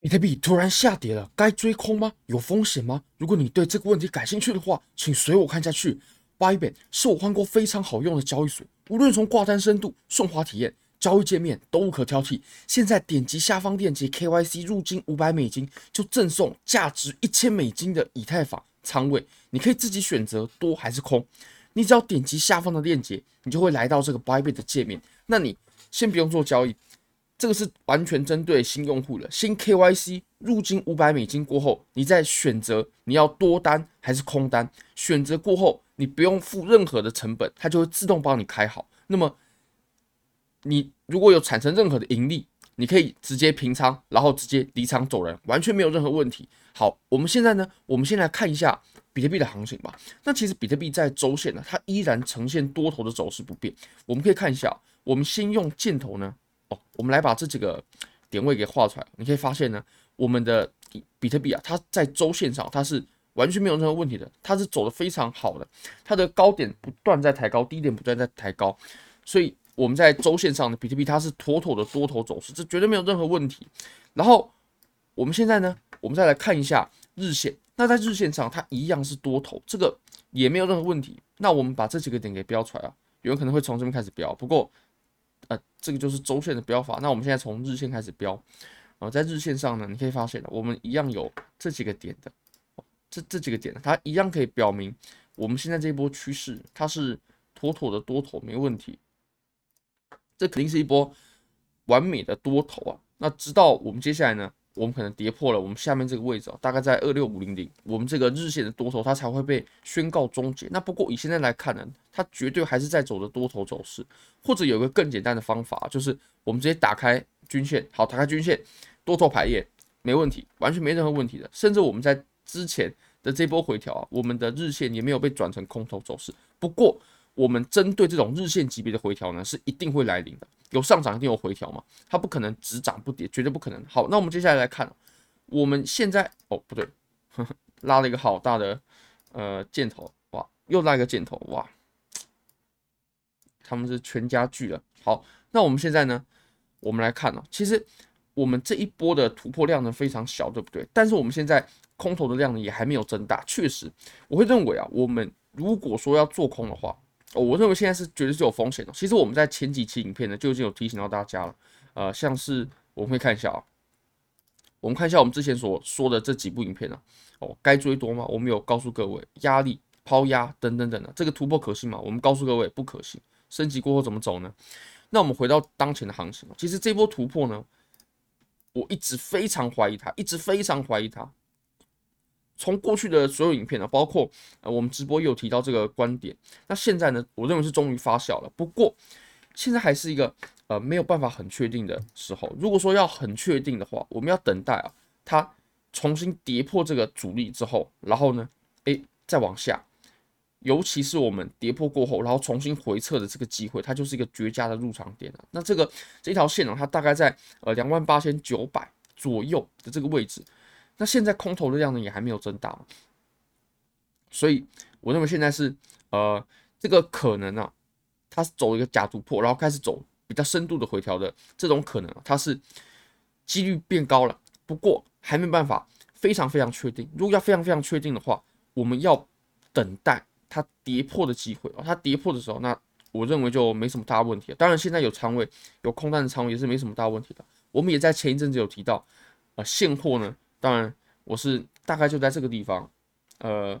比特币突然下跌了，该追空吗？有风险吗？如果你对这个问题感兴趣的话，请随我看下去。Bybit 是我换过非常好用的交易所，无论从挂单深度、顺滑体验、交易界面都无可挑剔。现在点击下方链接，KYC 入金五百美金就赠送价值一千美金的以太坊仓位，你可以自己选择多还是空。你只要点击下方的链接，你就会来到这个 Bybit 的界面。那你先不用做交易。这个是完全针对新用户的，新 KYC 入金五百美金过后，你再选择你要多单还是空单，选择过后你不用付任何的成本，它就会自动帮你开好。那么你如果有产生任何的盈利，你可以直接平仓，然后直接离场走人，完全没有任何问题。好，我们现在呢，我们先来看一下比特币的行情吧。那其实比特币在周线呢，它依然呈现多头的走势不变。我们可以看一下，我们先用箭头呢。我们来把这几个点位给画出来。你可以发现呢，我们的比特币啊，它在周线上它是完全没有任何问题的，它是走得非常好的，它的高点不断在抬高，低点不断在抬高，所以我们在周线上的比特币它是妥妥的多头走势，这绝对没有任何问题。然后我们现在呢，我们再来看一下日线，那在日线上它一样是多头，这个也没有任何问题。那我们把这几个点给标出来啊，有人可能会从这边开始标，不过。呃，这个就是周线的标法。那我们现在从日线开始标，啊，在日线上呢，你可以发现，我们一样有这几个点的，这这几个点，它一样可以表明我们现在这一波趋势它是妥妥的多头，没问题。这肯定是一波完美的多头啊。那直到我们接下来呢？我们可能跌破了我们下面这个位置，大概在二六五零零，我们这个日线的多头它才会被宣告终结。那不过以现在来看呢，它绝对还是在走的多头走势。或者有个更简单的方法，就是我们直接打开均线，好，打开均线，多头排列，没问题，完全没任何问题的。甚至我们在之前的这波回调啊，我们的日线也没有被转成空头走势。不过我们针对这种日线级别的回调呢，是一定会来临的。有上涨一定有回调嘛，它不可能只涨不跌，绝对不可能。好，那我们接下来来看，我们现在哦不对呵呵，拉了一个好大的呃箭头，哇，又拉一个箭头，哇，他们是全家剧了。好，那我们现在呢，我们来看哦，其实我们这一波的突破量呢非常小，对不对？但是我们现在空头的量呢也还没有增大，确实，我会认为啊，我们如果说要做空的话。哦，我认为现在是绝对是有风险的。其实我们在前几期影片呢就已经有提醒到大家了。呃，像是我们会看一下啊，我们看一下我们之前所说的这几部影片啊。哦，该追多吗？我们有告诉各位压力、抛压等等等的，这个突破可信吗？我们告诉各位不可信。升级过后怎么走呢？那我们回到当前的行情，其实这波突破呢，我一直非常怀疑它，一直非常怀疑它。从过去的所有影片呢，包括呃我们直播也有提到这个观点。那现在呢，我认为是终于发酵了。不过现在还是一个呃没有办法很确定的时候。如果说要很确定的话，我们要等待啊，它重新跌破这个阻力之后，然后呢，诶，再往下。尤其是我们跌破过后，然后重新回撤的这个机会，它就是一个绝佳的入场点了。那这个这条线呢，它大概在呃两万八千九百左右的这个位置。那现在空头的量呢也还没有增大，所以我认为现在是呃这个可能啊，它是走一个假突破，然后开始走比较深度的回调的这种可能，它是几率变高了。不过还没办法非常非常确定。如果要非常非常确定的话，我们要等待它跌破的机会。它跌破的时候，那我认为就没什么大问题了。当然现在有仓位有空单的仓位也是没什么大问题的。我们也在前一阵子有提到，呃现货呢。当然，我是大概就在这个地方，呃，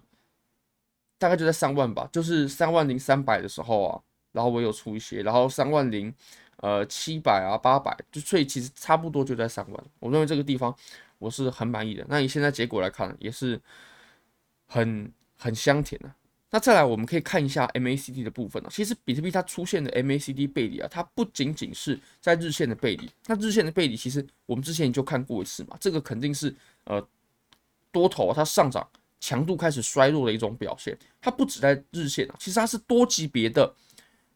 大概就在三万吧，就是三万零三百的时候啊，然后我有出一些，然后三万零呃七百啊八百，就所以其实差不多就在三万。我认为这个地方我是很满意的。那以现在结果来看，也是很很香甜的。那再来，我们可以看一下 MACD 的部分啊。其实比特币它出现的 MACD 背离啊，它不仅仅是在日线的背离。那日线的背离，其实我们之前就看过一次嘛。这个肯定是呃多头，它上涨强度开始衰弱的一种表现。它不止在日线啊，其实它是多级别的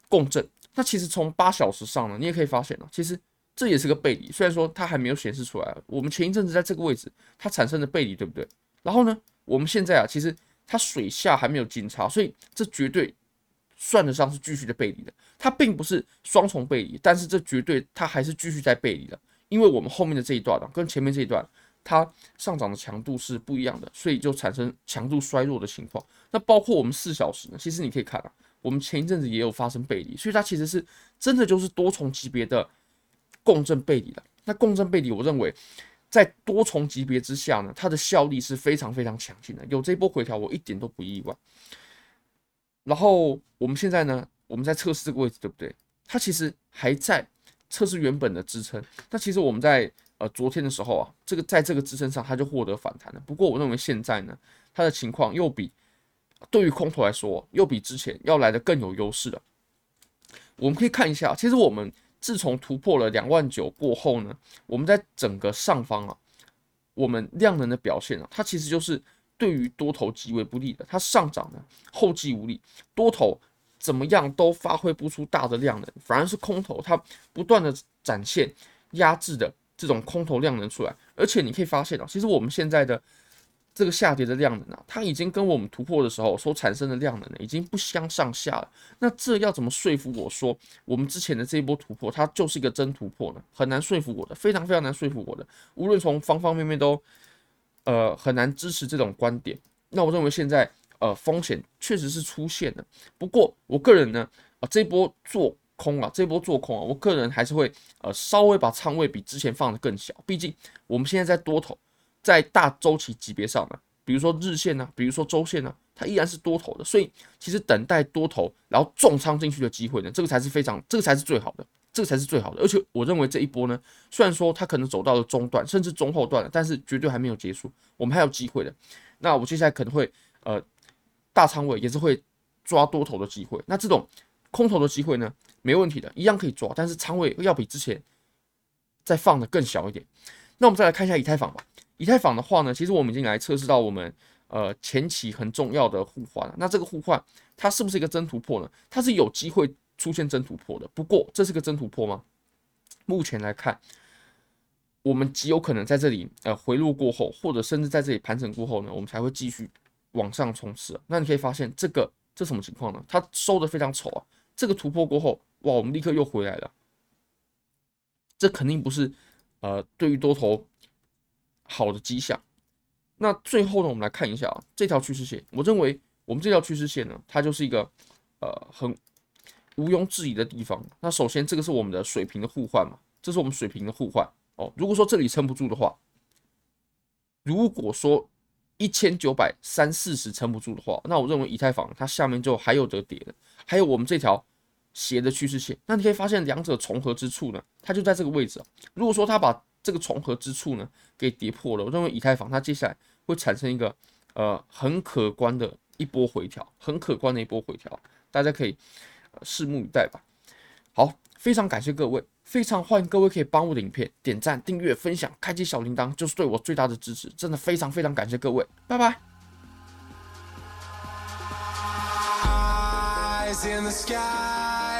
共振。那其实从八小时上呢，你也可以发现啊，其实这也是个背离。虽然说它还没有显示出来，我们前一阵子在这个位置它产生的背离，对不对？然后呢，我们现在啊，其实。它水下还没有金叉，所以这绝对算得上是继续的背离的。它并不是双重背离，但是这绝对它还是继续在背离的。因为我们后面的这一段啊跟前面这一段它上涨的强度是不一样的，所以就产生强度衰弱的情况。那包括我们四小时呢，其实你可以看啊，我们前一阵子也有发生背离，所以它其实是真的就是多重级别的共振背离的。那共振背离，我认为在多重级别之下呢，它的效力是非常非常强劲的。有这波回调，我一点都不意外。然后我们现在呢，我们在测试这个位置，对不对？它其实还在测试原本的支撑。那其实我们在呃昨天的时候啊，这个在这个支撑上，它就获得反弹了。不过我认为现在呢，它的情况又比对于空头来说，又比之前要来的更有优势了。我们可以看一下，其实我们自从突破了两万九过后呢，我们在整个上方啊，我们量能的表现啊，它其实就是。对于多头极为不利的，它上涨呢后继无力，多头怎么样都发挥不出大的量能，反而是空头它不断的展现压制的这种空头量能出来，而且你可以发现啊，其实我们现在的这个下跌的量能啊，它已经跟我们突破的时候所产生的量能呢，已经不相上下了。那这要怎么说服我说我们之前的这一波突破它就是一个真突破呢？很难说服我的，非常非常难说服我的，无论从方方面面都。呃，很难支持这种观点。那我认为现在呃风险确实是出现了。不过我个人呢，啊、呃、这波做空啊，这波做空啊，我个人还是会呃稍微把仓位比之前放得更小。毕竟我们现在在多头，在大周期级别上呢，比如说日线呢、比如说周线呢、它依然是多头的。所以其实等待多头然后重仓进去的机会呢，这个才是非常，这个才是最好的。这个才是最好的，而且我认为这一波呢，虽然说它可能走到了中段，甚至中后段了，但是绝对还没有结束，我们还有机会的。那我接下来可能会呃大仓位也是会抓多头的机会，那这种空头的机会呢，没问题的，一样可以抓，但是仓位要比之前再放的更小一点。那我们再来看一下以太坊吧。以太坊的话呢，其实我们已经来测试到我们呃前期很重要的互换了。那这个互换它是不是一个真突破呢？它是有机会。出现真突破的，不过这是个真突破吗？目前来看，我们极有可能在这里呃回落过后，或者甚至在这里盘整过后呢，我们才会继续往上冲刺。那你可以发现这个这什么情况呢？它收得非常丑啊！这个突破过后，哇，我们立刻又回来了。这肯定不是呃对于多头好的迹象。那最后呢，我们来看一下啊，这条趋势线，我认为我们这条趋势线呢，它就是一个呃很。毋庸置疑的地方。那首先，这个是我们的水平的互换嘛？这是我们水平的互换哦。如果说这里撑不住的话，如果说一千九百三四十撑不住的话，那我认为以太坊它下面就还有得跌的。还有我们这条斜的趋势线，那你可以发现两者重合之处呢，它就在这个位置啊。如果说它把这个重合之处呢给跌破了。我认为以太坊它接下来会产生一个呃很可观的一波回调很可观的一波回调。大家可以拭目以待吧。好非常感谢各位非常欢迎各位可以帮我的影片点赞订阅分享开启小铃铛就是对我最大的支持真的非常非常感谢各位拜拜。